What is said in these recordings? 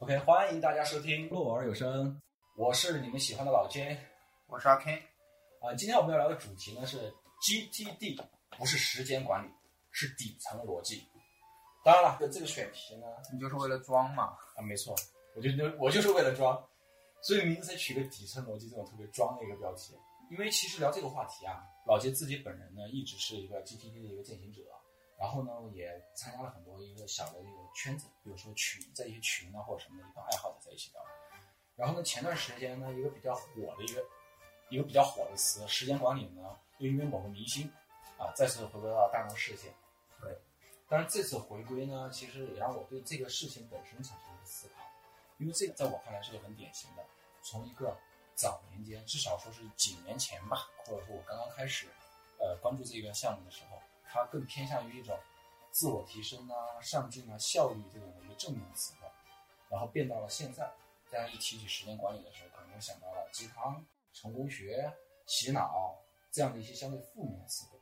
OK，欢迎大家收听《洛尔有声》，我是你们喜欢的老 J 我是阿 K，啊。今天我们要聊的主题呢是 GTD，不是时间管理，是底层逻辑。当然了，这个选题呢，你就是为了装嘛？啊，没错，我就就我就是为了装，所以名字才取个底层逻辑这种特别装的一个标题。因为其实聊这个话题啊，老杰自己本人呢一直是一个 GTD 的一个践行者，然后呢也参加了很多一个小的一个圈子，比如说群，在一些群啊或者什么的一帮爱好者在一起聊。然后呢，前段时间呢一个比较火的一个一个比较火的词，时间管理呢，又因为某个明星啊再次回归到大众视线。对，但是这次回归呢，其实也让我对这个事情本身产生一个思考，因为这个在我看来是个很典型的，从一个早年间，至少说是几年前吧，或者说我刚刚开始，呃，关注这个项目的时候，它更偏向于一种自我提升啊、上进啊、效率这种的一个正面的词汇，然后变到了现在，大家一提起时间管理的时候，可能想到了鸡汤、成功学、洗脑这样的一些相对负面的词汇，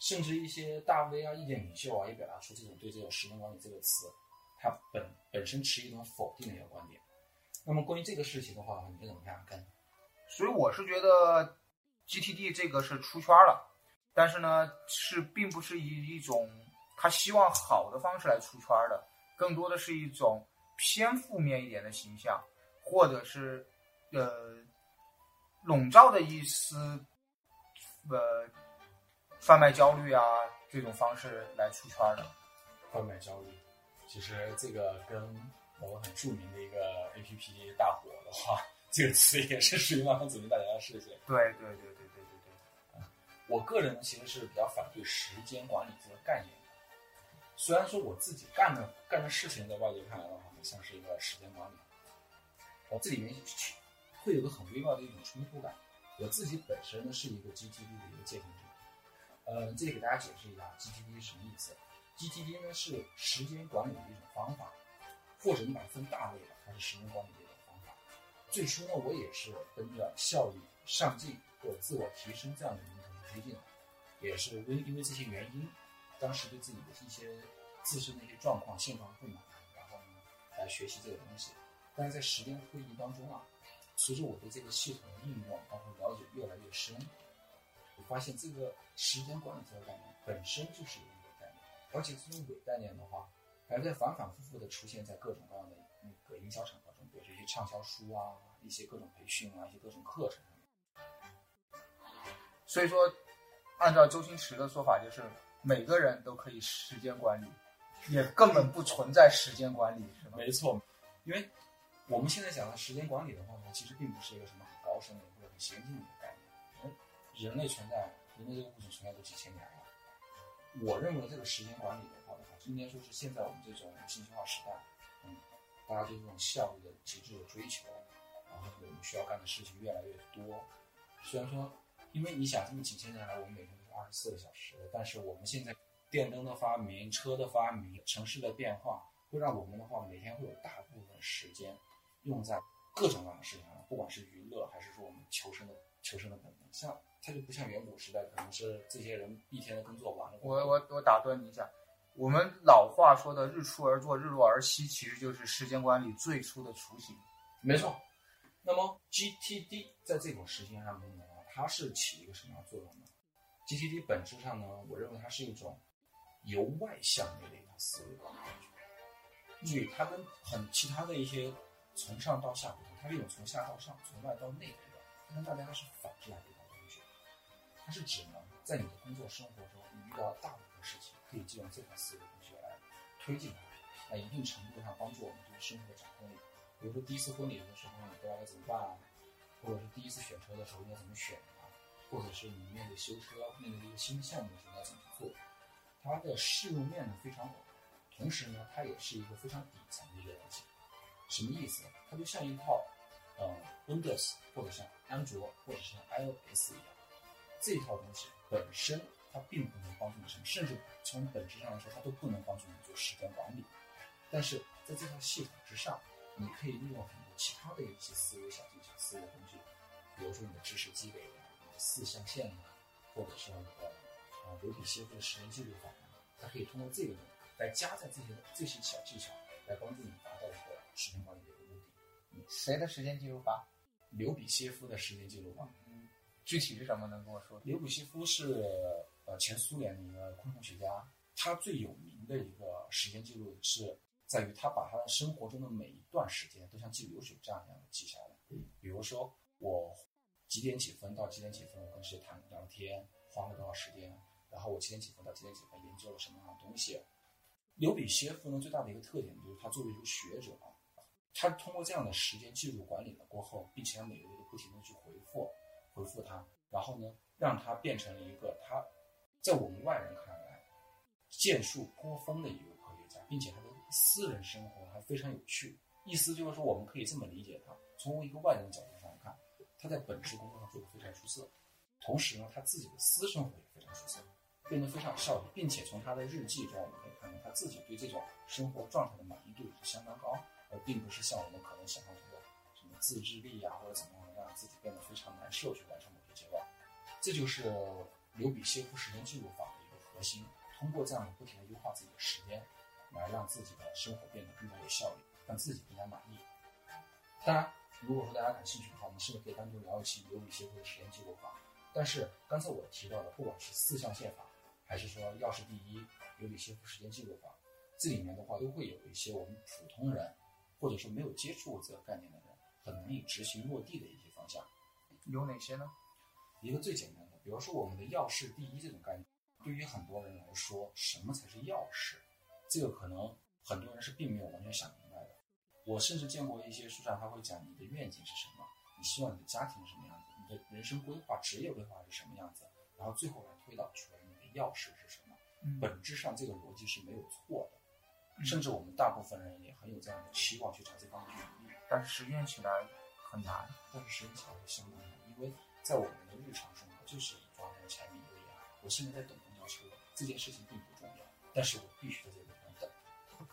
甚至一些大 V 啊、意见领袖啊，也表达出这种对这种时间管理这个词，它本本身持一种否定的一个观点。那么关于这个事情的话，你是怎么看？跟所以我是觉得 GTD 这个是出圈了，但是呢，是并不是以一种他希望好的方式来出圈的，更多的是一种偏负面一点的形象，或者是呃笼罩的一丝呃贩卖焦虑啊这种方式来出圈的。贩卖焦虑，其实这个跟某个很著名的一个 APP 大火的话，这个词也是属于慢慢走进大家的视线。对对对对。我个人，其实是比较反对时间管理这个概念的。虽然说我自己干的干的事情，在外界看来的话，像是一个时间管理，我这里面会有个很微妙的一种冲突感。我自己本身呢是一个 GTD 的一个践行者，呃，这里给大家解释一下 GTD 什么意思。GTD 呢是时间管理的一种方法，或者你把它分大类吧，它是时间管理的一种方法。最初呢，我也是奔着效率、上进或者自我提升这样的推进，也是为因为这些原因，当时对自己的一些自身的一些状况、现状不满，然后呢来学习这个东西。但是在时间推移当中啊，随着我对这个系统的应用，包括了解越来越深，我发现这个时间管理这个概念本身就是一个概念，而且这种伪概念的话，还在反反复复的出现在各种各样的那个营销场合中，比如说一些畅销书啊，一些各种培训啊，一些各种课程。所以说，按照周星驰的说法，就是每个人都可以时间管理，也根本不存在时间管理，是吧？没错，因为我们现在讲的时间管理的话呢，其实并不是一个什么很高深的或者很先进的概念。人人类存在，人类这个物种存在都几千年了。我认为这个时间管理的话的话，应该说是现在我们这种信息化时代，嗯，大家对这种效率的极致的追求，然后我们需要干的事情越来越多。虽然说，因为你想这么几千年来，我们每天都是二十四个小时，但是我们现在电灯的发明、车的发明、城市的变化，会让我们的话每天会有大部分时间用在各种各样的事情上，不管是娱乐还是说我们求生的求生的本能。像它就不像远古时代，可能是这些人一天的工作完了。我我我打断你一下，我们老话说的“日出而作，日落而息”，其实就是时间管理最初的雏形。没错。那么 GTD 在这种时间上面呢，它是起一个什么样作用呢？GTD 本质上呢，我认为它是一种由外向内的一套思维管理工具。注意，它跟很其他的一些从上到下不同，它是一种从下到上、从外到内的，跟大家是反着来的一套工具。它是只能在你的工作生活中，你遇到大部分事情，可以借用这套思维工具来推进它，在一定程度上帮助我们对生活的掌控力。比如说第一次婚礼的时候，你不知道该怎么办啊，或者是第一次选车的时候应该怎么选啊，或者是你面对修车、面对一个新项目的时候应该怎么做，它的适用面呢非常广，同时呢，它也是一个非常底层的一个东西。什么意思？它就像一套呃 Windows 或者像安卓或者是 iOS 一样，这套东西本身它并不能帮助你什么，甚至从本质上来说，它都不能帮助你做时间管理。但是在这套系统之上，你可以利用很其他的一些思维小技巧、思维工具，比如说你的知识积累呀、你的四象限呀，或者是你的啊流体写作时间记录法呀，它可以通过这个来加在这些这些小技巧，来帮助你达到一个时间管理的一个目的。谁的时间记录法？刘比歇夫的时间记录法。嗯，具体是什么？能跟我说？刘比歇夫是呃前苏联的一个昆虫学家，他最有名的一个时间记录是在于他把他的生活中的每一段时间都像记流水账一样的记下来。比如说我几点几分到几点几分，我跟谁谈聊天，花了多少时间，然后我几点几分到几点几分研究了什么样的东西。刘比歇夫呢最大的一个特点就是他作为一个学者啊，他通过这样的时间记录管理了过后，并且每个月都不停的去回复回复他，然后呢让他变成了一个他在我们外人看来建树颇丰的一个科学家，并且他的私人生活还非常有趣。意思就是说，我们可以这么理解他：从一个外人角度上来看，他在本职工作上做得非常出色，同时呢，他自己的私生活也非常出色，变得非常有效率，并且从他的日记中我们可以看到，他自己对这种生活状态的满意度是相当高，而并不是像我们可能想象中的什么自制力呀、或者怎么样让自己变得非常难受去完成某些阶段。这就是刘比歇夫时间记录法的一个核心，通过这样的不停的优化自己的时间，来让自己的生活变得更加有效率。让自己更加满意。当然，如果说大家感兴趣的话，我们是不是可以单独聊一期刘比歇夫的时间记录法？但是刚才我提到的，不管是四象限法，还是说钥匙第一刘比歇夫时间记录法，这里面的话都会有一些我们普通人，或者说没有接触过这个概念的人，很难以执行落地的一些方向。有哪些呢？一个最简单的，比如说我们的钥匙第一这种概念，对于很多人来说，什么才是钥匙？这个可能很多人是并没有完全想明白的。我甚至见过一些书上他会讲你的愿景是什么，你希望你的家庭是什么样子，你的人生规划、职业规划是什么样子，然后最后来推导出来你的钥匙是什么。嗯本质上这个逻辑是没有错的，甚至我们大部分人也很有这样的期望去朝这方面去努力。但是实现起来很难。但是实际上会相当难，因为在我们的日常生活就是以抓人柴米油盐。我现在在等公交车，这件事情并不重要，但是我必须在这个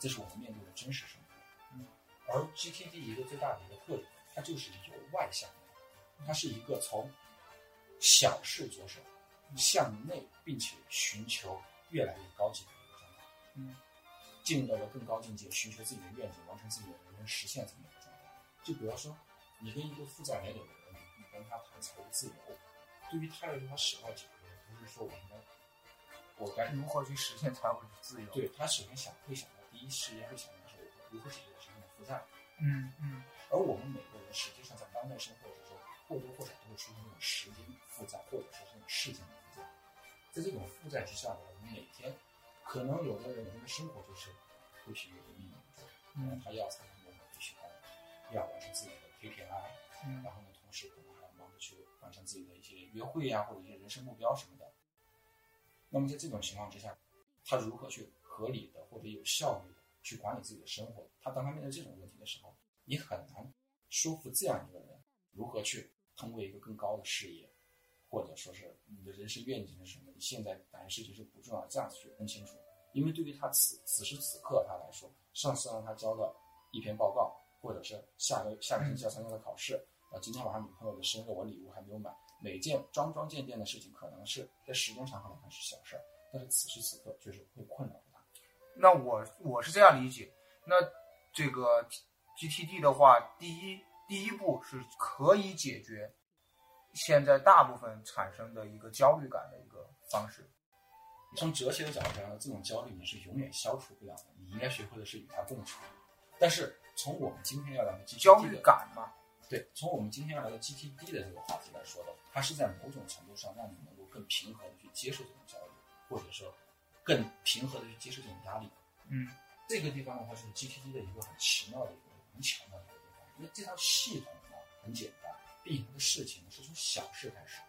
这是我们面对的真实生活。嗯，而 GTD 一个最大的一个特点，它就是由外向内，它是一个从小事着手向内，并且寻求越来越高级的一个状态。嗯，进入到了更高境界，寻求自己的愿景，完成自己的人生实现这么一个状态。就比方说，你跟一个负债累累的人，你跟他谈财务自由，对于他来说，他始料解决，不是说我应该，我该如何去实现财务自由？，对他首先想会想到第一时间会想到是我如何解决我身上的负债，嗯嗯而我们每个人实际上在当代生活之中，或多或少都会出现这种时间负债，或者说是这种事情的负债。在这种负债之下呢，我们每天可能有的人他的生活就是不停的命运中，嗯他要参加某某必须班，要完成自己的 KPI，嗯然后呢，同时可能还要忙着去完成自己的一些约会呀、或者一些人生目标什么的。那么在这种情况之下，他如何去合理的或者有效率的去管理自己的生活？他当他面对这种问题的时候，你很难说服这样一个人如何去通过一个更高的事业，或者说是你的人生愿景是什么？你现在哪些事情是不重要，这样子去分清楚。因为对于他此此时此刻他来说，上次让他交了一篇报告，或者是下个下个星期要参加的考试，啊，今天晚上女朋友的生日，我礼物还没有买。每件桩桩件件的事情，可能是在时间长河来看是小事儿，但是此时此刻确实会困扰。那我我是这样理解，那这个 GTD 的话，第一第一步是可以解决现在大部分产生的一个焦虑感的一个方式。从哲学的角度上，这种焦虑你是永远消除不了的，你应该学会的是与它共处。但是从我们今天要聊的焦虑感嘛，对，从我们今天要聊的 GTD 的这个话题来说的话，它是在某种程度上让你能够更平和的去接受这种焦虑，或者说更平和的去接受这种压力。嗯这个地方的话，就是 GTD 的一个很奇妙的一个很巧妙的一个地方，因为这套系统呢很简单，并且它的事情是从小事开始。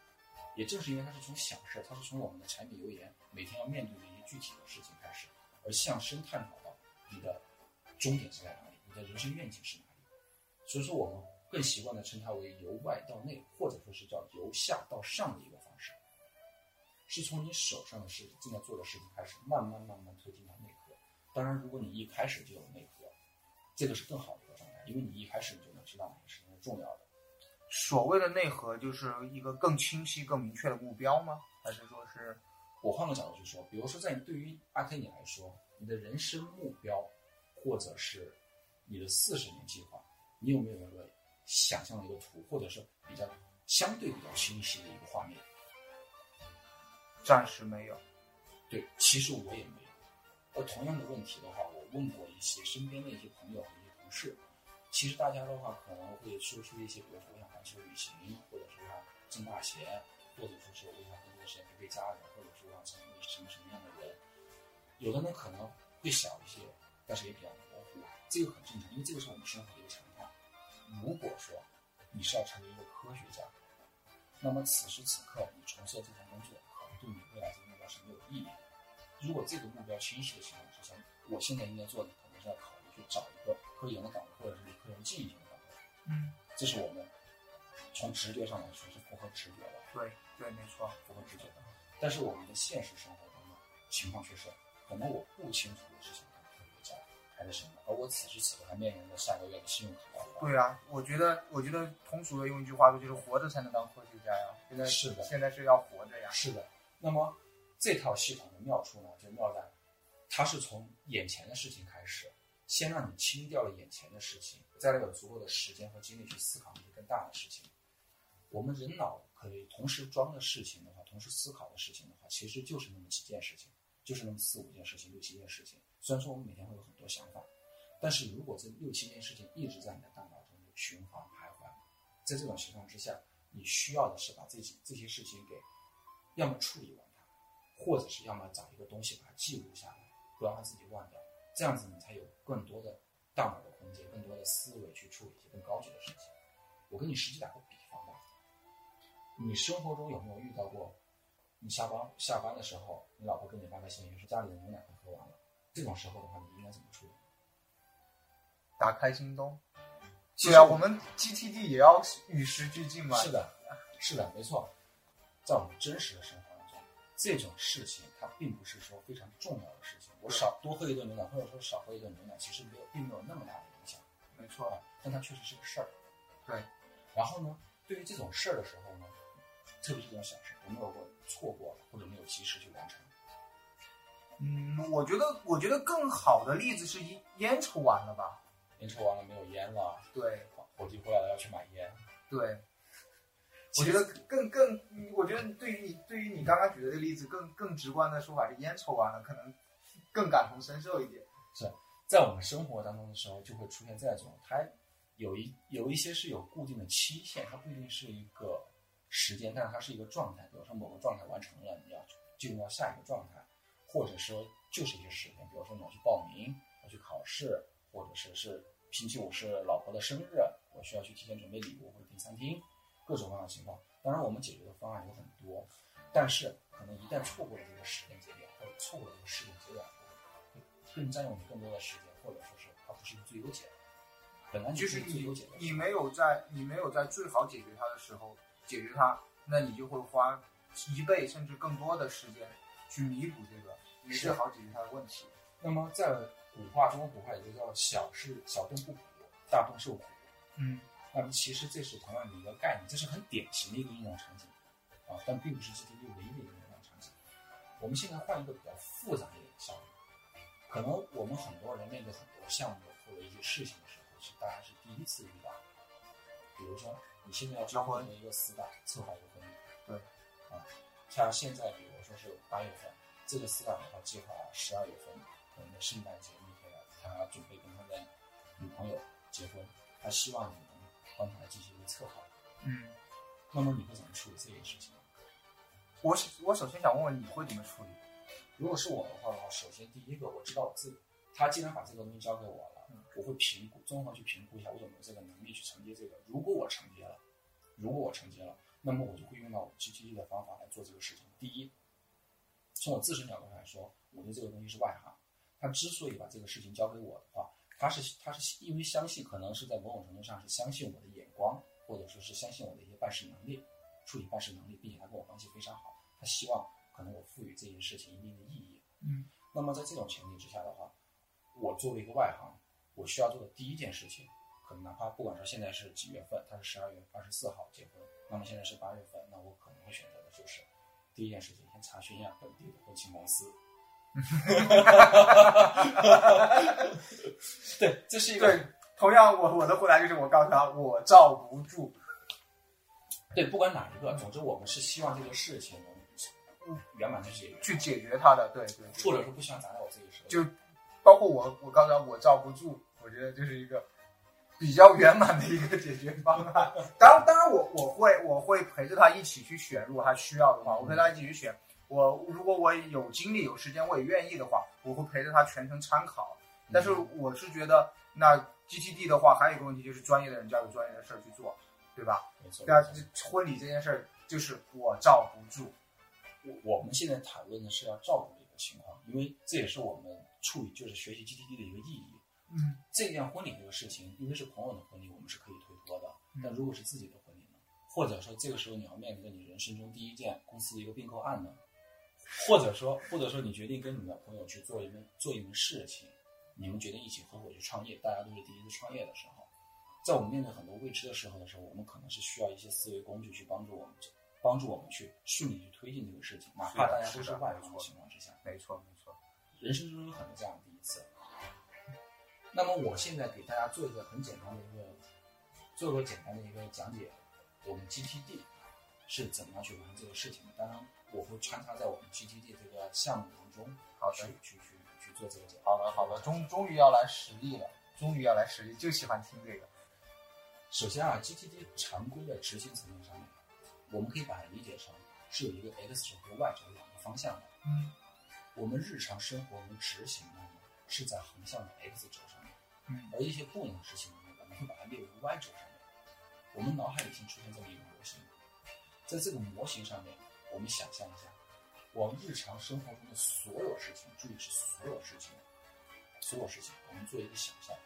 也正是因为它是从小事，它是从我们的柴米油盐每天要面对的一些具体的事情开始，而向深探讨到你的终点是在哪里，你的人生愿景是哪里。所以说，我们更习惯的称它为由外到内，或者说是叫由下到上的一个是从你手上的事情、正在做的事情开始，慢慢慢慢推进到内核。当然，如果你一开始就有内核，这个是更好的一个状态，因为你一开始你就能知道哪些事情是重要的。所谓的内核就是一个更清晰、更明确的目标吗？还是说是我换个角度去说，比如说在对于阿 K 你来说，你的人生目标，或者是你的四十年计划，你有没有一个想象的一个图，或者是比较相对比较清晰的一个画面？暂时没有。对，其实我也没有。而同样的问题的话，我问过一些身边的一些朋友和一些同事，其实大家的话可能会说出一些，比如说我想环球旅行，或者说想挣大钱，或者说是我想更多时间陪陪家人，或者说想成为什么什么样的人。有的呢可能会小一些，但是也比较模糊，这个很正常，因为这个是我们生活的一个常态。如果说你是要成为一个科学家，那么此时此刻你从事这份工作，未来这个目标是没有意义的。如果这个目标清晰的情况之下，我现在应该做的可能是要考虑去找一个科研的岗位，或者是离科研近一些的岗位。嗯，这是我们从直觉上来说是符合直觉的，对对，没错。符合直觉的。但是我们的现实生活中呢，情况却是，可能我不清楚我是想当科学家还是什么，而我此时此刻还面临着下个月的信用卡要还。对啊，我觉得，我觉得通俗的用一句话说，就是活着才能当科学家呀。现在是的现在是要活着呀。是的，那么这套系统的妙处呢，就妙在它是从眼前的事情开始，先让你清掉了眼前的事情，再来有足够的时间和精力去思考那些更大的事情。我们人脑可以同时装的事情的话，同时思考的事情的话，其实就是那么几件事情，就是那么四五件事情、六七件事情。虽然说我们每天会有很多想法，但是如果这六七件事情一直在你的大脑中循环徘徊，在这种情况之下，你需要的是把这些这些事情给，要么处理完它，或者是要么找一个东西把它记录下来，不让它自己忘掉。这样子你才有更多的大脑的空间，更多的思维去处理一些更高级的事情。我跟你实际打个比方吧，你生活中有没有遇到过，你下班下班的时候，你老婆跟你发个信息说家里的牛奶快喝完了，这种时候的话，你应该怎么处理？打开京东。对啊，我们 GTD 也要与时俱进嘛。是的，是的，没错。在我们真实的生活当中，这种事情它并不是说非常重要的事情。我少多喝一顿牛奶，或者说少喝一顿牛奶，其实没有，并没有那么大的影响。没错。啊，但它确实是个事儿。对。然后呢，对于这种事儿的时候呢，特别是这种小事，有没有过错过了，或者没有及时去完成？嗯，我觉得，我觉得更好的例子是烟烟抽完了吧？烟抽完了没有烟了，对伙计回来了要去买烟。对。我觉得更更，我觉得对于你对于你刚刚举的这个例子，更更直观的说法是烟抽完了，可能更感同身受一点。是在我们生活当中的时候，就会出现这种，它有一有一些是有固定的期限，它不一定是一个时间，但是它是一个状态。比如说某个状态完成了，你要进入到下一个状态，或者说就是一些时间，比如说你要去报名，要去考试，或者是是星期五是老婆的生日，我需要去提前准备礼物或者订餐厅。各种各样的情况，当然我们解决的方案有很多，但是可能一旦错过了这个时间节点，或者错过了这个时间节点，会更占用你更多的时间，或者说是它不是一个最优解。本来你就是最优解的，你没有在你没有在最好解决它的时候解决它，那你就会花一倍甚至更多的时间去弥补这个你最好解决它的问题。那么在古话中，古话也就叫小事小动不苦，大动受苦。嗯。那么其实这是同样的一个概念，这是很典型的一个应用场景，啊，但并不是 GTD 唯一的一个应用场景。我们现在换一个比较复杂一点的项目，可能我们很多人面对很多项目或者一些事情的时候，是大家是第一次遇到。比如说，你现在要招婚一个死党策划一个婚礼，对，啊，像现在比如说是八月份，这个死党的话计划十二月份，可能圣诞节那天他准备跟他的女朋友结婚，他希望你能帮他进行一个策划。嗯，那么你会怎么处理这件事情？我我首先想问问你会怎么处理？如果是我的话，首先第一个我知道我自己，他既然把这个东西交给我了，我会评估，综合去评估一下我有没有这个能力去承接这个。如果我承接了，如果我承接了，那么我就会用到我 GTD 的方法来做这个事情。第一，从我自身角度来说，我对这个东西是外行。他之所以把这个事情交给我的话，他是他是因为相信，可能是在某种程度上是相信我的眼光，或者说是相信我的一些办事能力，处理办事能力，并且他跟我关系非常好，他希望可能我赋予这件事情一定的意义。嗯，那么在这种前提之下的话，我作为一个外行，我需要做的第一件事情，可能哪怕不管说现在是几月份，他是十二月二十四号结婚，那么现在是八月份，那我可能会选择的就是第一件事情，先查询一下本地的婚庆公司，对，这是一个对，同样我我的回答就是我告诉他我罩不住。对，不管哪一个，总之我们是希望这个事情能圆满的解决，去解决它的，对对，或者说不希望砸在我自己手里。就包括我我刚才我罩不住，我觉得这是一个比较圆满的一个解决方案。当然，当然我我会我会陪着他一起去选，如果他需要的话，我陪他一起去选。我如果我有精力有时间，我也愿意的话，我会陪着他全程参考。但是我是觉得，那 GTD 的话，还有一个问题就是专业的人交给专业的事儿去做，对吧？没错。那这婚礼这件事儿，就是我罩不住。我我们现在谈论的是要照顾的一个情况，因为这也是我们处理就是学习 GTD 的一个意义。嗯，这件婚礼这个事情，因为是朋友的婚礼，我们是可以推脱的。嗯但如果是自己的婚礼呢？或者说这个时候你要面临着你人生中第一件公司的一个并购案呢？或者说，或者说你决定跟你的朋友去做一门做一门事情，你们决定一起合伙去创业，大家都是第一次创业的时候，在我们面对很多未知的时候的时候，我们可能是需要一些思维工具去帮助我们，帮助我们去顺利去推进这个事情，哪怕大家都是外行的情况之下。没错没错。人生中有很多这样的第一次。那么我现在给大家做一个很简单的一个，做个简单的一个讲解，我们 GTD 是怎么样去完成这个事情的。当然，我会穿插在我们 GTD 这个项目当中，好的去去去去做这个解。好了好了，终终于要来实力了，终于要来实力，就喜欢听这个。首先啊，GTD 常规的执行层面上面，我们可以把它理解成是有一个 X 轴和 Y 轴两个方向的。嗯我们日常生活能执行的呢，是在横向的 X 轴上面。嗯而一些不能执行的呢，我们会把它列为 Y 轴上面。我们脑海里先出现这么一个模型，在这个模型上面，我们想象一下，我们日常生活中的所有事情，注意是所有事情，所有事情，我们做一个想象，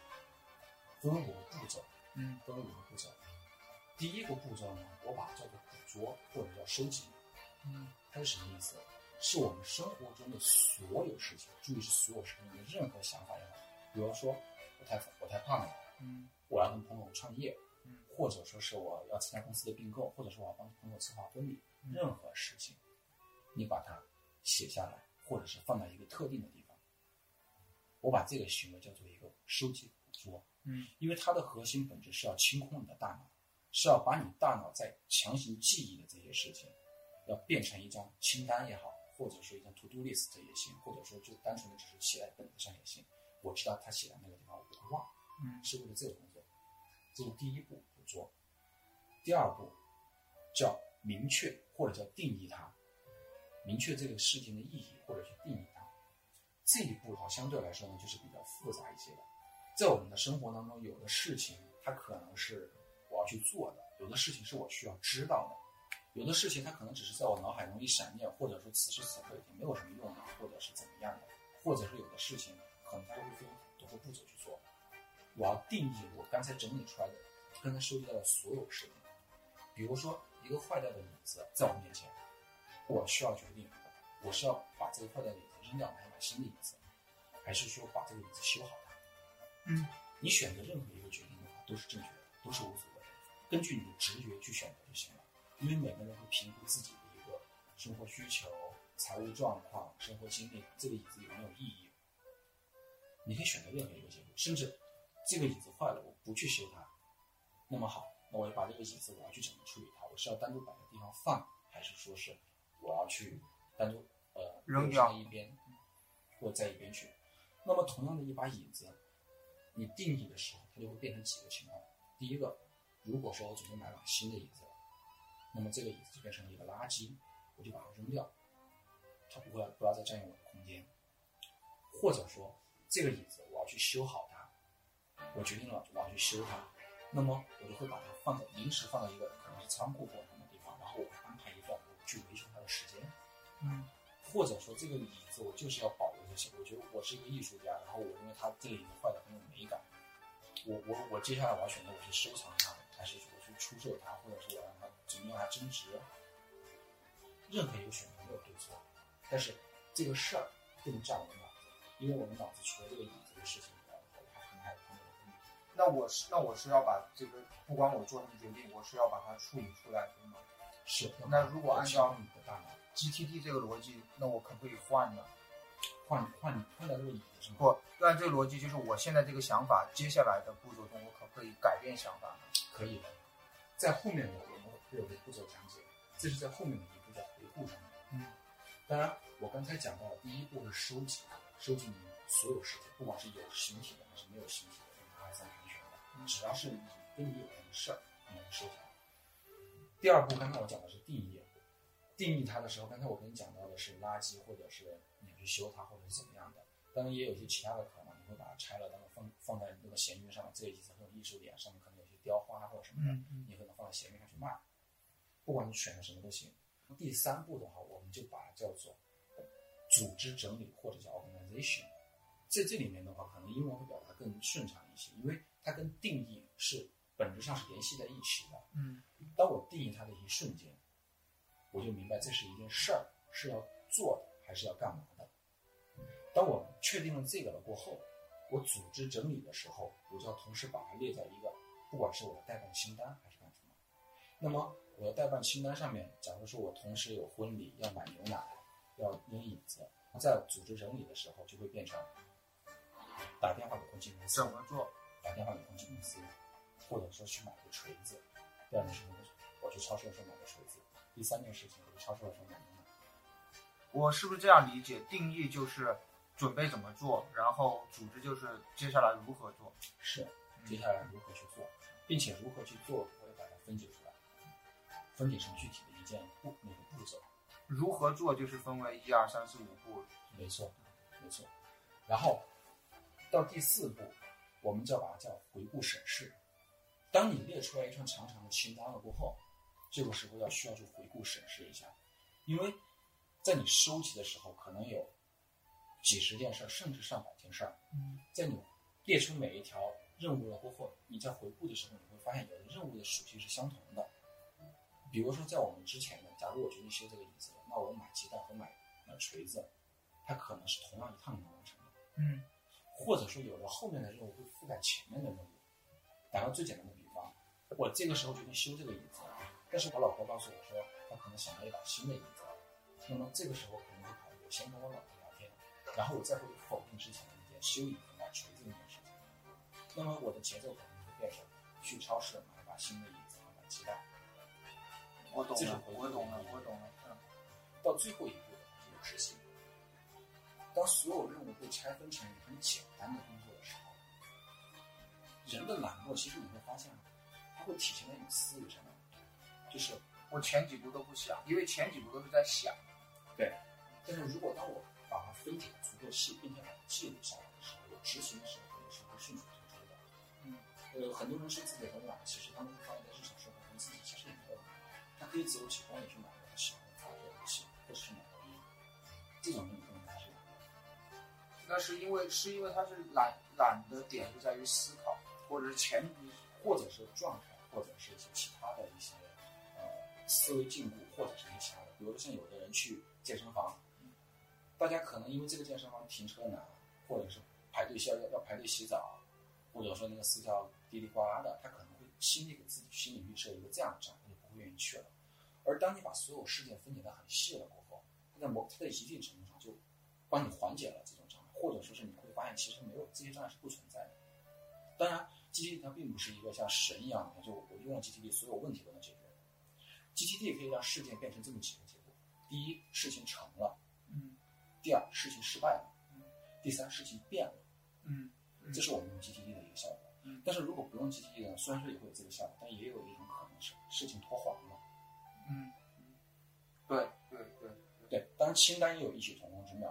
分为五个步骤，嗯分为五个步骤。第一个步骤呢，我把它叫做捕捉或者叫收集，嗯它是什么意思？是我们生活中的所有事情，注意是所有事情的任何想法也好，比如说我太我太胖了，嗯我要跟朋友创业，嗯或者说是我要参加公司的并购，或者说我要帮朋友策划婚礼，嗯任何事情，你把它写下来，或者是放在一个特定的地方。我把这个行为叫做一个收集捕捉，嗯因为它的核心本质是要清空你的大脑，是要把你大脑在强行记忆的这些事情，要变成一张清单也好，或者说一张 to do list 也行，或者说就单纯的只是写在本子上也行。我知道他写在那个地方，我不会忘。嗯是为了这个工作，这是第一步做。第二步叫明确或者叫定义它，明确这个事情的意义或者去定义它。这一步的话，相对来说呢，就是比较复杂一些的。在我们的生活当中，有的事情它可能是我要去做的，有的事情是我需要知道的，有的事情它可能只是在我脑海中一闪念，或者说此时此刻已经没有什么用了，或者是怎么样的，或者是有的事情可能都会分多个步骤去做。我要定义我刚才整理出来的、刚才收集到的所有事情。比如说，一个坏掉的椅子在我面前，我需要决定，我是要把这个坏掉的椅子扔掉，还是买新的椅子，还是说把这个椅子修好它？嗯，你选择任何一个决定的话，都是正确的，都是无所谓的，根据你的直觉去选择就行了。因为每个人会评估自己的一个生活需求、财务状况、生活经历，这个椅子有没有意义。你可以选择任何一个结果，甚至这个椅子坏了，我不去修它，那么好，那我要把这个椅子我要去怎么处理它？我是要单独摆个地方放，还是说是我要去单独呃扔掉一边，或者在一边去？那么同样的一把椅子，你定义的时候，它就会变成几个情况。第一个，如果说我准备买把新的椅子了，那么这个椅子就变成了一个垃圾，我就把它扔掉，它不会不要再占用我的空间。或者说这个椅子我要去修好它，我决定了我要去修它，那么我就会把它放在临时放到一个可能是仓库或者什么地方，然后我会安排一段我去维修它的时间。嗯或者说这个椅子我就是要保留这些，我觉得我是一个艺术家，然后我认为它这个椅子坏的很有美感，我我我接下来我要选择我去收藏它，还是我去出售它，或者是我让它怎么样它增值，任何一个选择没有对错，但是这个事儿不能占我的脑子，因为我们脑子除了这个椅子的事情那我是那我是要把这个，不管我做什么决定，我是要把它处理出来，对吗是，那如果按照你的大脑，？GTD 这个逻辑，那我可不可以换呢？换换换掉这个椅子是吗？不，按这个逻辑，就是我现在这个想法，接下来的步骤中，我可不可以改变想法呢？可以的，在后面的，我们会有个步骤讲解，这是在后面的一步叫回顾上面。嗯，当然，我刚才讲到的第一步是收集，收集你所有事情，不管是有形体的还是没有形体的，二三盘旋的，只要是你跟你有关的事儿，你能收集。第二步，刚才我讲的是定义，定义它的时候，刚才我跟你讲到的是垃圾，或者是你去修它，或者是怎么样的。当然，也有一些其他的可能，你会把它拆了，然后放放在那个闲鱼上面，这个椅子很有艺术点，上面可能有些雕花或者什么的，嗯你可能放在闲鱼上去卖。不管你选的什么都行。第三步的话，我们就把它叫做组织整理，或者叫 organization。在这里面的话，可能英文会表达更顺畅一些，因为它跟定义是本质上是联系在一起的。嗯当我定义它的一瞬间，我就明白这是一件事儿，是要做的还是要干嘛的。当我确定了这个了过后，我组织整理的时候，我就要同时把它列在一个，不管是我的代办清单还是干什么。那么我的代办清单上面，假如说我同时有婚礼要买牛奶，要扔椅子，在组织整理的时候，就会变成打电话给婚庆公司怎，么做？打电话给装修公司，或者说去买个锤子。第二件事情我去超市的时候买个锤子。第三件事情，我去超市的时候买牛奶。我是不是这样理解？定义就是准备怎么做，然后组织就是接下来如何做。是，接下来如何去做，并且如何去做，我也把它分解出来，分解成具体的一件步那个步骤。如何做就是分为一二三四五步。没错，没错。然后到第四步，我们就要把它叫回顾审视。当你列出来一串长长的清单了过后，这个时候要需要去回顾审视一下，因为在你收集的时候，可能有几十件事儿，甚至上百件事儿。嗯在你列出每一条任务了过后，你在回顾的时候，你会发现有的任务的属性是相同的。比如说，在我们之前的，假如我决定修这个椅子，那我买鸡蛋和买买锤子，它可能是同样一趟能完成的。嗯或者说，有了后面的任务会覆盖前面的任务。打个最简单的比方，我这个时候决定修这个椅子，但是我老婆告诉我说，她可能想要一把新的椅子。那么这个时候可能会考虑，我先跟我老婆聊天，然后我再会否定之前的一件修椅子、买锤子那件事情。那么我的节奏可能会变成去超市买一把新的椅子和买鸡蛋。我懂了我懂了我懂了。嗯到最后一步就是执行。当所有任务被拆分成很简单的工作的时候，人的懒惰其实你会发现，它会体现在你思维上面，就是我前几步都不想，因为前几步都是在想。对。但是如果当我把它分解得足够细，并且把它记录下来的时候，我执行的时候也是会迅速推出的。嗯，呃，很多人说自己很懒，其实他们会发现在日常生活中自己其实也没有懒，他可以走几公里去买个是因为是因为他是懒懒的点就在于思考，或者是前提或者是状态，或者是一些其他的一些呃思维禁锢，或者是一些其他的，比如说像有的人去健身房，大家可能因为这个健身房停车难，或者是排队需要要排队洗澡，或者说那个私教滴里呱啦的，他可能会心里给自己心理预设一个这样的障，他就不会愿意去了。而当你把所有事件分解得很细了过后，他在某他在一定程度上就帮你缓解了这，或者说是你会发现其实没有这些障碍是不存在的。当然，GTD 它并不是一个像神一样的，就我用了 GTD 所有问题都能解决。GTD 可以让事件变成这么几个结果：第一，事情成了；嗯第二，事情失败了；第三，事情变了。嗯这是我们用 GTD 的一个效果。嗯但是如果不用 GTD 呢，虽然说也会有这个效果，但也有一种可能是事情拖黄了。嗯对对对对，当然清单也有异曲同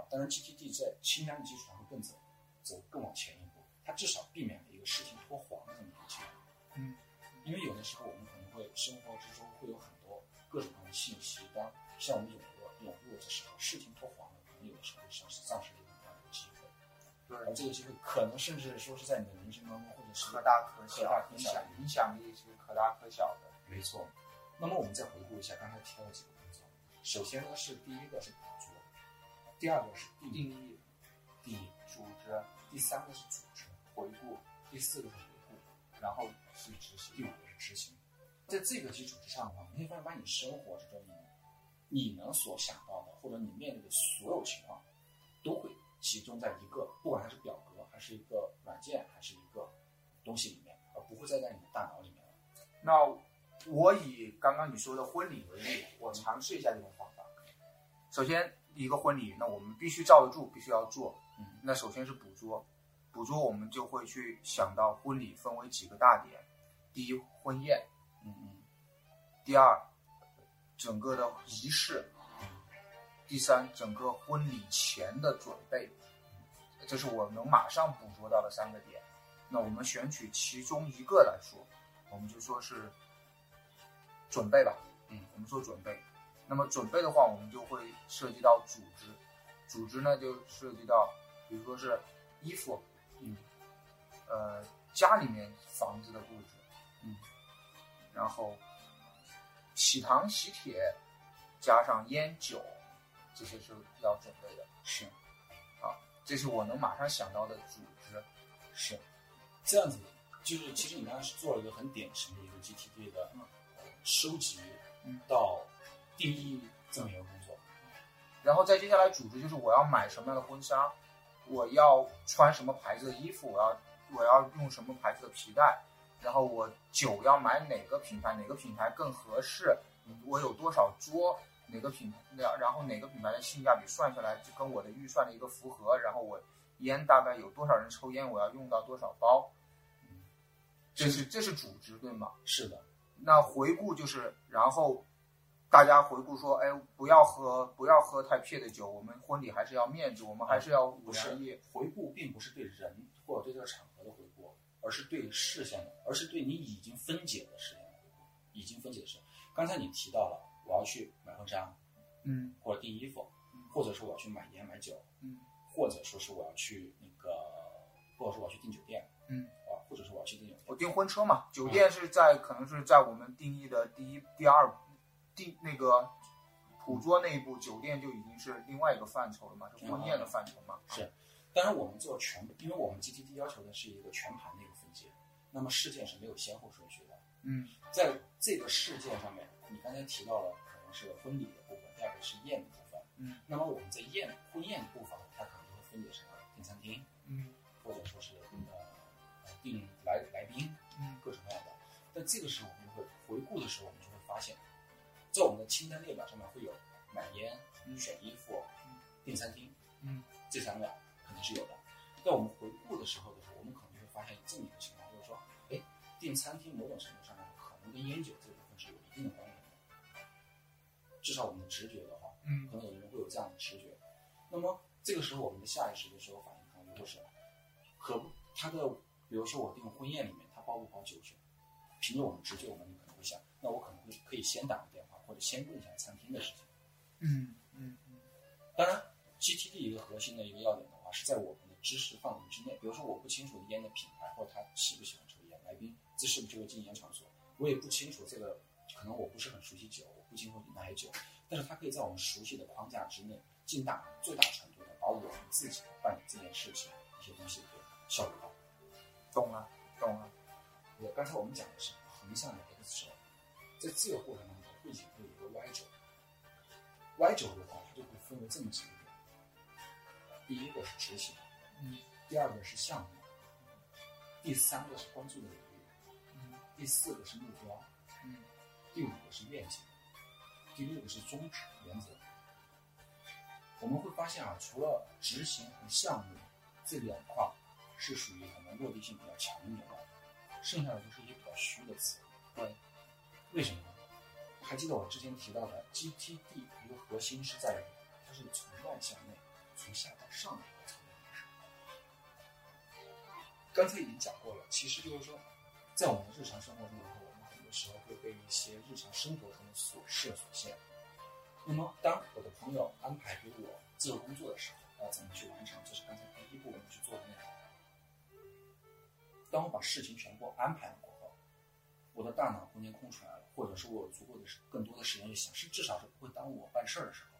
当然 GTD 在清单的基础上会更走走更往前一步，它至少避免了一个事情拖黄的这么一个情况。嗯，因为有的时候我们可能会生活之中会有很多各种各样的信息，当像我们涌入涌入的时候，事情拖黄了，可能有的时候会丧失丧失一个很大的机会。而，这个机会可能甚至说是在你的人生当中，或者是可大可小，影响影响力是可大可小的。没错。那么我们再回顾一下刚才提到的几个步骤。首先呢是第一个是第二个是定义，定义、第一组织、第三个是组织，回顾，第四个是回顾，然后是执行。第五个是执行。在这个基础之上的话，你会发现把你生活之中你你能所想到的或者你面对的所有情况，都会集中在一个，不管它是表格，还是一个软件，还是一个东西里面，而不会再在你的大脑里面了。那我以刚刚你说的婚礼为例，我尝试一下这种方法。首先，一个婚礼，那我们必须罩得住，必须要做。嗯，那首先是捕捉，捕捉我们就会去想到婚礼分为几个大点：第一，婚宴；嗯嗯第二，整个的仪式；第三，整个婚礼前的准备。这是我能马上捕捉到的三个点。那我们选取其中一个来说，我们就说是准备吧。嗯，我们说准备。那么准备的话，我们就会涉及到组织，组织呢就涉及到，比如说是衣服，嗯呃，家里面房子的布置，嗯，然后喜糖喜帖，加上烟酒，这些是要准备的。是啊这是我能马上想到的组织。是，这样子，就是其实你刚刚是做了一个很典型的一个 GTD 的收集嗯到定义这么一个工作。然后再接下来组织就是我要买什么样的婚纱，我要穿什么牌子的衣服，我要我要用什么牌子的皮带，然后我酒要买哪个品牌，哪个品牌更合适，我有多少桌，哪个品然然后哪个品牌的性价比算下来就跟我的预算的一个符合，然后我烟大概有多少人抽烟，我要用到多少包，嗯，这是这是组织对吗？是的，那回顾就是，然后大家回顾说，哎，不要喝不要喝太撇的酒，我们婚礼还是要面子，我们还是要五十亿。回顾，并不是对人或者对这个场合的回顾，而是对事项的，而是对你已经分解的事项的回顾，已经分解的事。刚才你提到了，我要去买婚纱，嗯或者订衣服，或者说我要去买烟买酒，嗯或者说是我要去那个，或者说我要去订酒店，嗯，啊，或者是我要去订酒店。我订婚车嘛，酒店是在可能是在我们定义的第一、第二定那个捕捉那一步，酒店就已经是另外一个范畴了嘛，是婚宴的范畴嘛。是当然，我们做全，因为我们 GTD 要求的是一个全盘的一个分解，那么事件是没有先后顺序的。嗯在这个事件上面，你刚才提到了可能是婚礼的部分，第二个是宴的部分。嗯，那么我们在宴婚宴的部分，它可能就会分解成订餐厅，嗯或者说是呃呃订来来宾，嗯各种各样的。但这个时候我们就会回顾的时候，我们就会发现，在我们的清单列表上面会有买烟、选衣服、订餐厅嗯这三个肯定是有的。在我们回顾的时候的时候，我们可能会发现这么一个情况，就是说，哎，订餐厅某种程度上面可能跟烟酒这部分是有一定的关联的。至少我们的直觉的话，嗯可能有的人会有这样的直觉。那么这个时候，我们的下意识的时候反应可能就是，可不，他的，比如说我订婚宴里面，他包不包酒水？凭着我们直觉，我们可能会想，那我可能会可以先打个电话，或者先问一下餐厅的事情。嗯嗯嗯当然，GTD 一个核心的一个要点的话，是在我们的知识范围之内。比如说，我不清楚烟的品牌，或者他喜不喜欢抽烟，来宾这是不是会禁烟场所，我也不清楚这个，可能我不是很熟悉酒，我不清楚哪些酒，但是它可以在我们熟悉的框架之内，尽大最大程度的把我们自己办理这件事情一些东西给效率化。懂了懂了。我刚才我们讲的是横向的 X 轴，在这个过程当中会引入一个 Y 轴。Y 轴的话，它就会分为这么几个点。第一个是执行，嗯第二个是项目，第三个是关注的领域，嗯第四个是目标，嗯第五个是愿景，第六个是宗旨原则。我们会发现啊，除了执行和项目这两块是属于可能落地性比较强一点的，剩下的都是一些比较虚的词。对，为什么？还记得我之前提到的 GTD 一个核心是在于它是从外向内，从下到上的一个层面模式。刚才已经讲过了，其实就是说，在我们日常生活中的话，我们很多时候会被一些日常生活中的琐事所限。那么，当我的朋友安排给我自由工作的时候，要怎么去完成？这是刚才第一步我们去做的内容。当我把事情全部安排了过后，我的大脑空间空出来了，或者是我有足够的时更多的时间去想，是至少是不会耽误我办事儿的时候，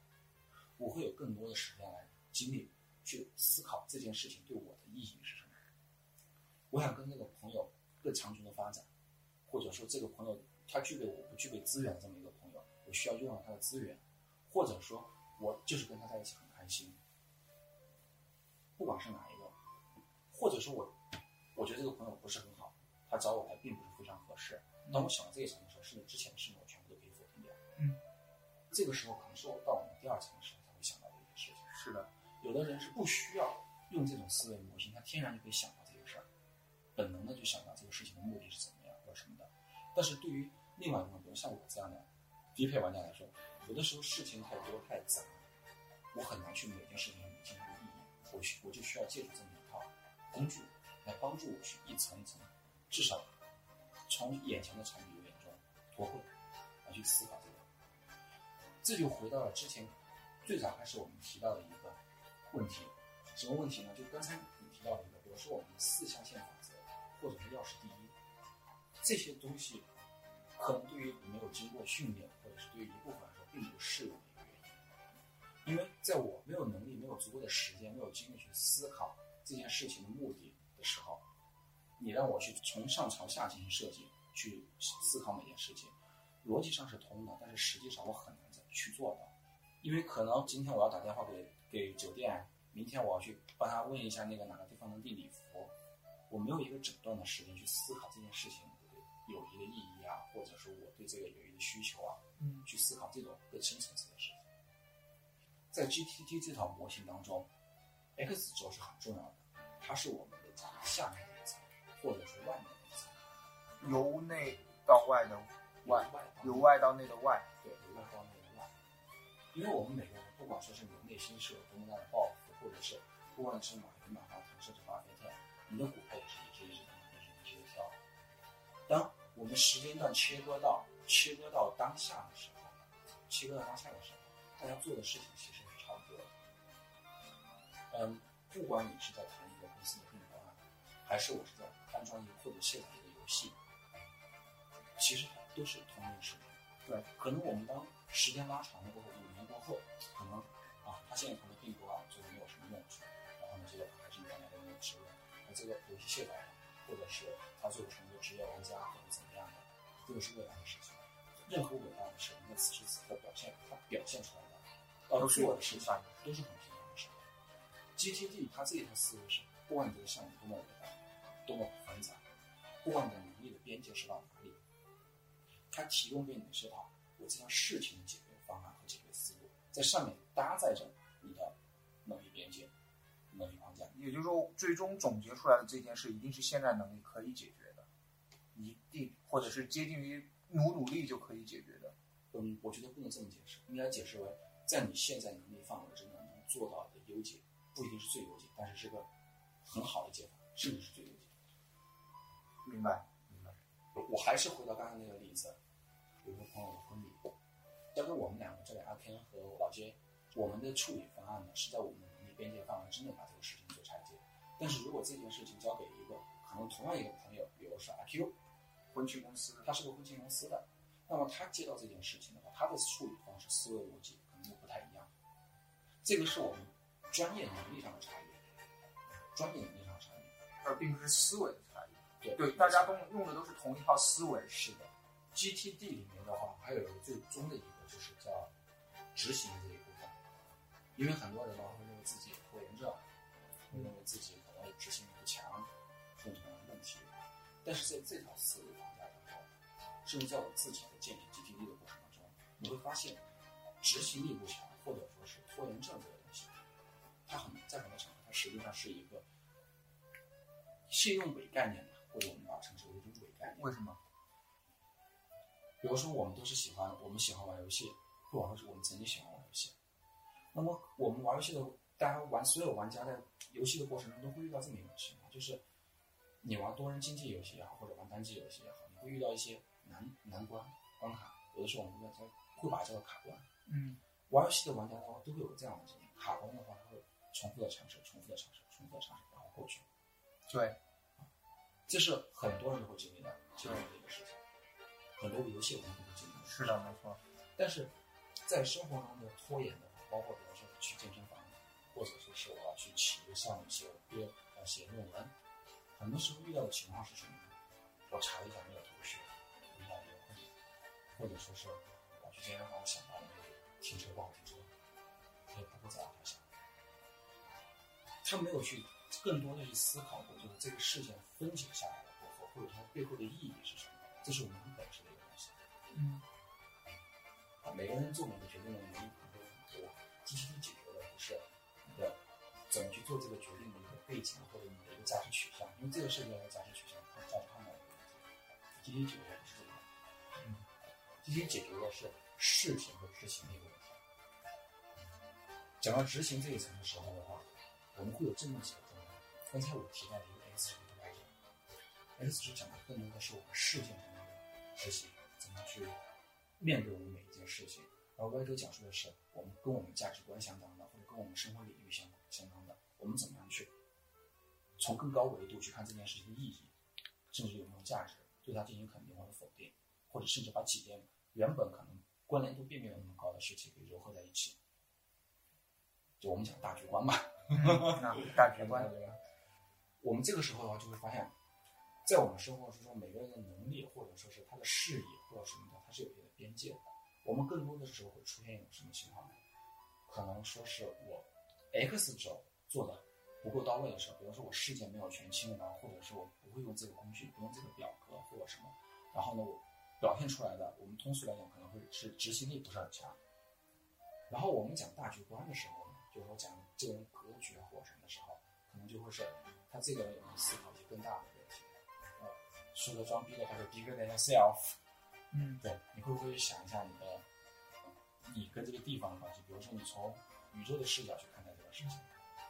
我会有更多的时间来精力去思考这件事情对我的意义是什么。我想跟这个朋友更长久的发展，或者说这个朋友他具备我不具备资源的这么一个朋友，我需要用到他的资源，或者说我就是跟他在一起很开心。不管是哪一个，或者说我我觉得这个朋友不是很好，他找我来并不是非常合适。当我想到这一层的时候，甚至之前的事情我全部都可以否定掉。嗯，这个时候可能是我到我们第二层的时候才会想到的一件事情。是的，有的人是不需要用这种思维模型，他天然就可以想到这些事儿，本能的就想到这个事情的目的是怎么样或者什么的。但是对于另外一种，比如像我这样的低配玩家来说，有的时候事情太多太杂，我很难去每件事情理清它的意义。我需我就需要借助这么一套工具来帮助我去一层一层，至少从眼前的场景有眼中脱困，来去思考这个。这就回到了之前最早开始我们提到的一个问题，什么问题呢？就刚才你提到的一个，比如说我们的四象限法则，或者是钥匙第一，这些东西可能对于你没有经过训练，或者是对于一部分来说并不适用的一个原因。因为在我没有能力、没有足够的时间、没有精力去思考这件事情的目的的时候，你让我去从上朝下进行设计，去思考每件事情，逻辑上是通的，但是实际上我很难去做到，因为可能今天我要打电话给给酒店，明天我要去帮他问一下那个哪个地方能订礼服，我没有一个整段的时间去思考这件事情的友谊的意义啊，或者说我对这个友谊的需求啊，嗯，去思考这种更深层次的事情。在 GTT 这套模型当中，X 轴是很重要的，它是我们的下面或者是外面的一层，由内到外的外，由外到内的外。对，由外到内的外。因为我们每个人，不管说是你的内心是有多么大的抱负，或者是不管是马云、马化腾，甚至巴菲特，你的股票也是一直一直的买，一直一直的挑。当我们时间段切割到切割到当下的时候，切割到当下的时候，大家做的事情其实是差不多的。嗯，不管你是在谈一个公司的运营方案，还是我是在安装一个或者卸载一个游戏，其实都是同一件事情。对，可能我们当时间拉长了过后，五年过后，可能啊，它现在可能并不啊，就是没有什么用处，然后呢，这个还是原来的那个职位，那这个游戏卸载了，或者是他最后成为职业玩家或者怎么样的，这个是未来的事情。任何伟大的事情，在此时此刻表现，它表现出来的，要都是做的事情平凡的都是很平凡的事。GTD 它这一套思维是，不管你这个项目多么伟大，多么繁杂，不管你的能力的边界是到哪里，它提供给你的是套我这项事情的解决方案和解决思路，在上面搭载着你的能力边界、能力框架。也就是说，最终总结出来的这件事，一定是现在能力可以解决的，一定或者是接近于努努力就可以解决的。嗯，我觉得不能这么解释，应该解释为在你现在能力范围之内能做到的优解，不一定是最优解，但是是个很好的解法，甚至是最优解。明白，明白。我我还是回到刚才那个例子，有一个朋友的婚礼，交给我们两个，这里阿 Ken 和老 J，我们的处理方案呢是在我们的能力边界范围之内把这个事情做拆解。但是如果这件事情交给一个可能同样一个朋友，比如说阿 Q，婚庆公司，他是个婚庆公司的，那么他接到这件事情的话，他的处理方式、思维逻辑可能就不太一样。这个是我们专业能力上的差异，专业能力上的差异。而并不是思维。对，大家都用的都是同一套思维。是的，GTD 里面的话，还有一个最终的一个就是叫执行这一部分，因为很多人呢会认为自己有拖延症，会认为自己可能执行力不强，种种问题。但是在这套思维框架当中，甚至在我自己的建立 GTD 的过程当中，你会发现执行力不强，或者说是拖延症这个东西，它很在很多场合，它实际上是一个信用伪概念，或者我们把它称之为一种伪概念。为什么？比如说，我们都是喜欢，我们喜欢玩游戏，或者说是我们曾经喜欢玩游戏。那么，我们玩游戏的，大家玩所有玩家在游戏的过程中都会遇到这么一种情况，就是你玩多人竞技游戏也好，或者玩单机游戏也好，你会遇到一些难难关关卡，有的时候我们会叫会把它叫做卡关。嗯，玩游戏的玩家的话，都会有这样的经验，卡关的话，他会重复的尝试，重复的尝试，重复的尝试，然后过去。对，这是很多人都会经历的经历的一个事情，很多游戏我们都会经历。是的，没错。但是在生活中的拖延的话，包括比如说去健身房，或者说是我要去起一个项目写约要写论文，很多时候遇到的情况是什么呢？我查了一下没有头绪，遇到一个困难，或者说是我去健身房，我想到了那个停车不好停车，所以不会再往下想。他没有去更多的去思考过，就是这个事件分解下来了过后，或者它背后的意义是什么？这是我们很本质的一个东西。嗯啊，每个人做每个决定的能力可能都很多。GTD 解决的不是你的怎么去做这个决定的一个背景或者你的一个价值取向，因为这个涉及到价值取向和价值判断的一个问题。GTD 解决的不是这个。嗯，GTD 解决的是事情和执行的一个问题。讲到执行这一层的时候的话，我们会有这么几个。刚才我提到的一个 X 值的来讲，X 值讲的更多的是我们事件上面的执行，怎么去面对我们每一件事情。而 Y 轴讲述的是我们跟我们价值观相当的，或者跟我们生活领域相相当的，我们怎么样去从更高维度去看这件事情的意义，甚至有没有价值，对它进行肯定或者否定，或者甚至把几件原本可能关联度并没有那么高的事情给糅合在一起。就我们讲大局观嘛，那大局观，对吧？我们这个时候的话，就会发现，在我们生活之中，每个人的能力或者说是他的视野或者什么的，它是有一定的边界的。我们更多的时候会出现一种什么情况呢？可能说是我 X 轴做的不够到位的时候，比如说我事件没有全清，然后或者是我不会用这个工具，不用这个表格或者什么，然后呢，我表现出来的，我们通俗来讲可能会是执行力不是很强。然后我们讲大局观的时候呢，就是说讲这个人格局或什么的时候，可能就会是他这个人有思考一些更大的问题。呃，说的装逼的，他说 bigger than yourself。嗯对，你会不会想一下你的，你跟这个地方的关系？比如说，你从宇宙的视角去看待这个事情，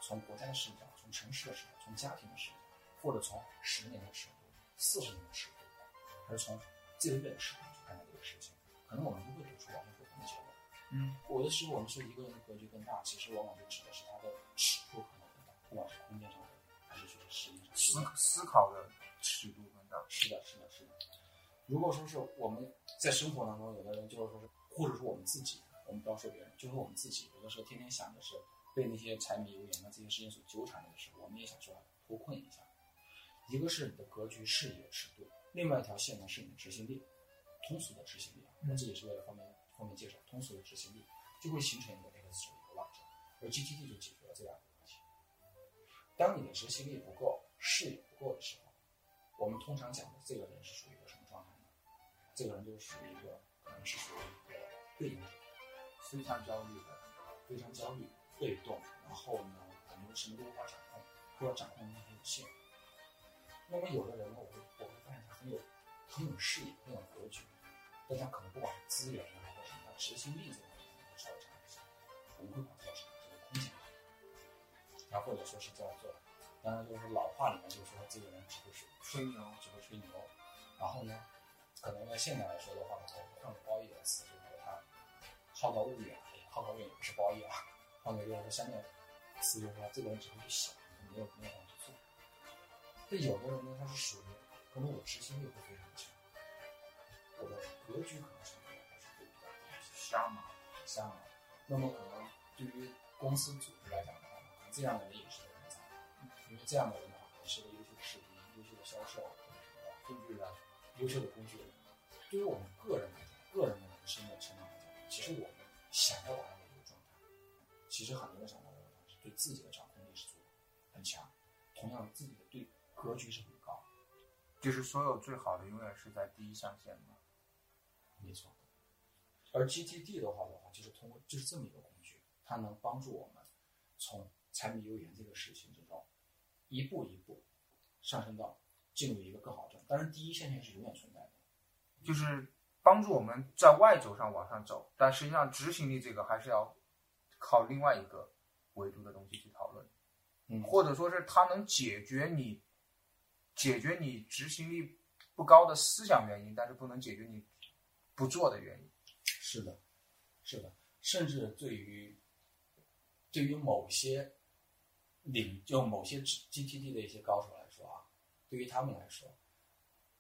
从国家的视角，从城市的视角，从家庭的视角，或者从十年的尺度、四十年的尺度，还是从这个月的尺度去看待这个事情？可能我们都会得出完全不同的结论。嗯有的时候我们说一个人的格局更大，其实往往就指的是他的尺度可能更大，不管是空间上思思考的尺度更大。是的，是的，是的。如果说是我们在生活当中，有的人就是说是，或者说我们自己，我们不要说别人，就说我们自己，有的时候天天想的是被那些柴米油盐的这些事情所纠缠的时候，我们也想说脱困一下。一个是你的格局、视野、尺度，另外一条线呢是你的执行力，通俗的执行力啊，嗯这也是为了方便方便介绍，通俗的执行力就会形成一个 X 轴一个网站，而 GTD 就解决了这两个问题。当你的执行力不够、视野不够的时候，我们通常讲的这个人是属于一个什么状态呢？这个人就是属于一个可能是属于一个被动，非常焦虑的。非常焦虑、被动，然后呢，感觉什么都无法掌控，或者掌控能力很有限。那么有的人呢，我会我会发现他很有很有视野、很有格局，但他可能不管是资源啊或者什么，他执行力这方面稍微差一些。我们会管它叫什么？叫做空间感。然后或者说是叫做，当然就是老话里面就说这个人只会是吹牛只会吹牛。然后呢，可能在现在来说的话呢，我换个褒义的词，就是说他好高骛远，哎好高骛远也不是褒义啊，换个就是说相对词就是说这个人只会去想，没有没有办法去做。但有的人呢，他是属于可能我执行力会非常强，我的格局可能是没有，但是会比较低一些。瞎嘛。像，那么可能对于公司组织来讲的话，可能这样的人也是，这样的人的话，可能是个优秀的士兵、优秀的销售、工具人、优秀的工具人。对于我们个人来讲，个人的人生的成长来讲，其实我们想要达到的一个状态，其实很多人想到的状态是对自己的掌控力是足很强，同样自己的对格局是很高，就是所有最好的永远是在第一象限嘛。没错。而 GTD 的话的话，就是通过就是这么一个工具，它能帮助我们从柴米油盐这个事情之中，一步一步上升到进入一个更好的状态。但是，第一象限是永远存在的。就是帮助我们在外轴上往上走，但实际上执行力这个还是要靠另外一个维度的东西去讨论，嗯或者说是它能解决你解决你执行力不高的思想原因，但是不能解决你不做的原因。是的，是的，甚至对于对于某些领就某些 GTD 的一些高手来说啊，对于他们来说，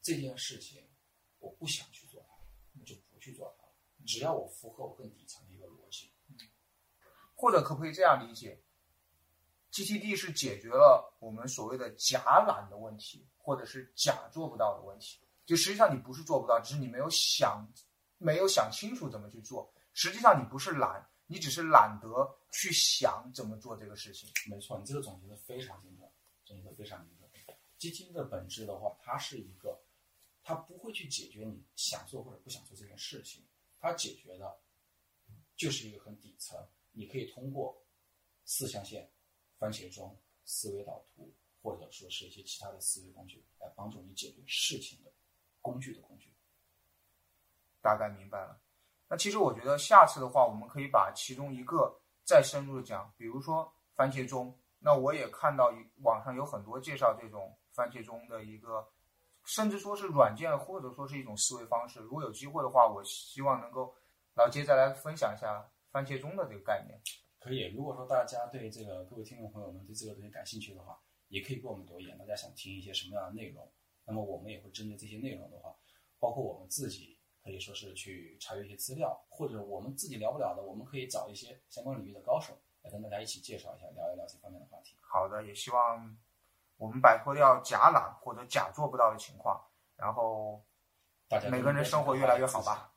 这件事情我不想去做它，我就不去做它。只要我符合我更底层的一个逻辑，或者可不可以这样理解？GTD 是解决了我们所谓的假懒的问题，或者是假做不到的问题。就实际上你不是做不到，只是你没有想没有想清楚怎么去做。实际上你不是懒，你只是懒得去想怎么做这个事情。没错，你这个总结的非常精准，总结的非常精准。GTD 的本质的话，它是一个，它不会去解决你想做或者不想做这件事情，它解决的就是一个很底层，你可以通过四象限、番茄钟、思维导图，或者说是一些其他的思维工具，来帮助你解决事情的工具的工具。大概明白了。那其实我觉得下次的话，我们可以把其中一个再深入的讲，比如说番茄钟。那我也看到网上有很多介绍这种番茄钟的一个，甚至说是软件或者说是一种思维方式。如果有机会的话，我希望能够老杰再来分享一下番茄钟的这个概念。可以，如果说大家对这个各位听众朋友们对这个东西感兴趣的话，也可以给我们留言，大家想听一些什么样的内容，那么我们也会针对这些内容的话，包括我们自己可以说是去查阅一些资料，或者我们自己聊不了的，我们可以找一些相关领域的高手。来跟大家一起介绍一下，聊一聊这方面的话题。好的，也希望我们摆脱掉假懒或者假做不到的情况，然后大家每个人生活越来越好吧。